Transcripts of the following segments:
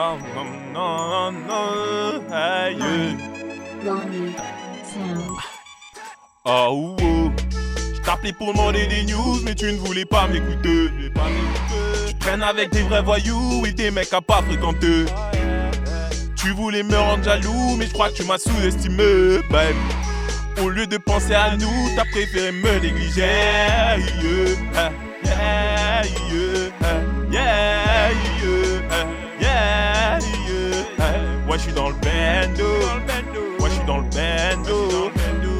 Non, non, non, non, aïe. Lonely Sound. Oh, oh. Je t'appelais pour demander des news, mais tu ne voulais pas m'écouter. Tu traînes avec des vrais voyous et des mecs à pas fréquenter. Tu voulais me rendre jaloux, mais je crois que tu m'as sous-estimé, babe. Au lieu de penser à nous, t'as préféré me négliger. Yeah, yeah, yeah, bando. Ouais, je suis dans le bando.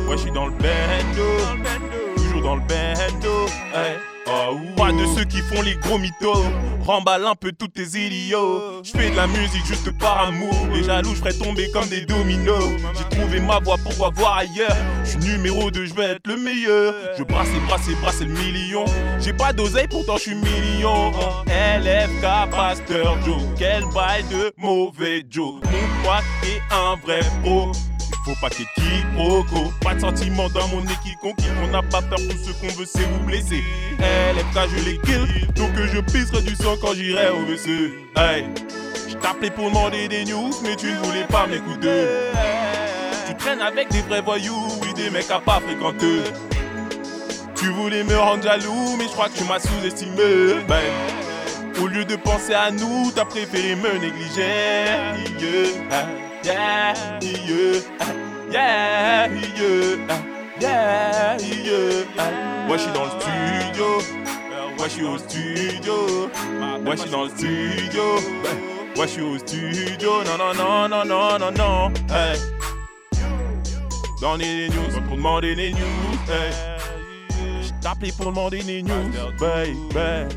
Ouais, je suis dans le bando. Toujours dans le bando. Hey. Oh, Pas de ceux qui font les gros mythos. Remballe un peu tous tes idiots. Je fais de la musique juste par amour. Les jaloux, je ferais tomber comme des dominos. J'ai trouvé ma voix, pourquoi voir ailleurs? Je suis numéro 2, je vais être le meilleur. Je brasse et brasse et brasse le million. J'ai pas d'oseille, pourtant je suis million. LFK, Pasteur Joe. Quel bail de mauvais Joe. Poids est un vrai pro. Il faut pas qu'il quiproquo. Pas de sentiment dans mon équipe conquis. On n'a pas peur, tout ce qu'on veut c'est vous blesser. LFK, je les kill. Donc je pisserai du sang quand j'irai au WC. Hey, je t'appelais pour demander des news, mais tu ne voulais pas m'écouter. Tu traînes avec des vrais voyous, oui, des mecs à pas fréquenter. Tu voulais me rendre jaloux, mais je crois que tu m'as sous-estimé. Au lieu de penser à nous, t'as préféré me négliger. Yeah, yeah, yeah, yeah, yeah. Moi, je suis dans le studio. Moi, je suis au studio. Moi, je suis dans le studio. Moi, je suis au studio. Non, non, non, non, non, non, non. Donner des news pour demander des news. Hey. Je t'appelais pour demander des news, baby.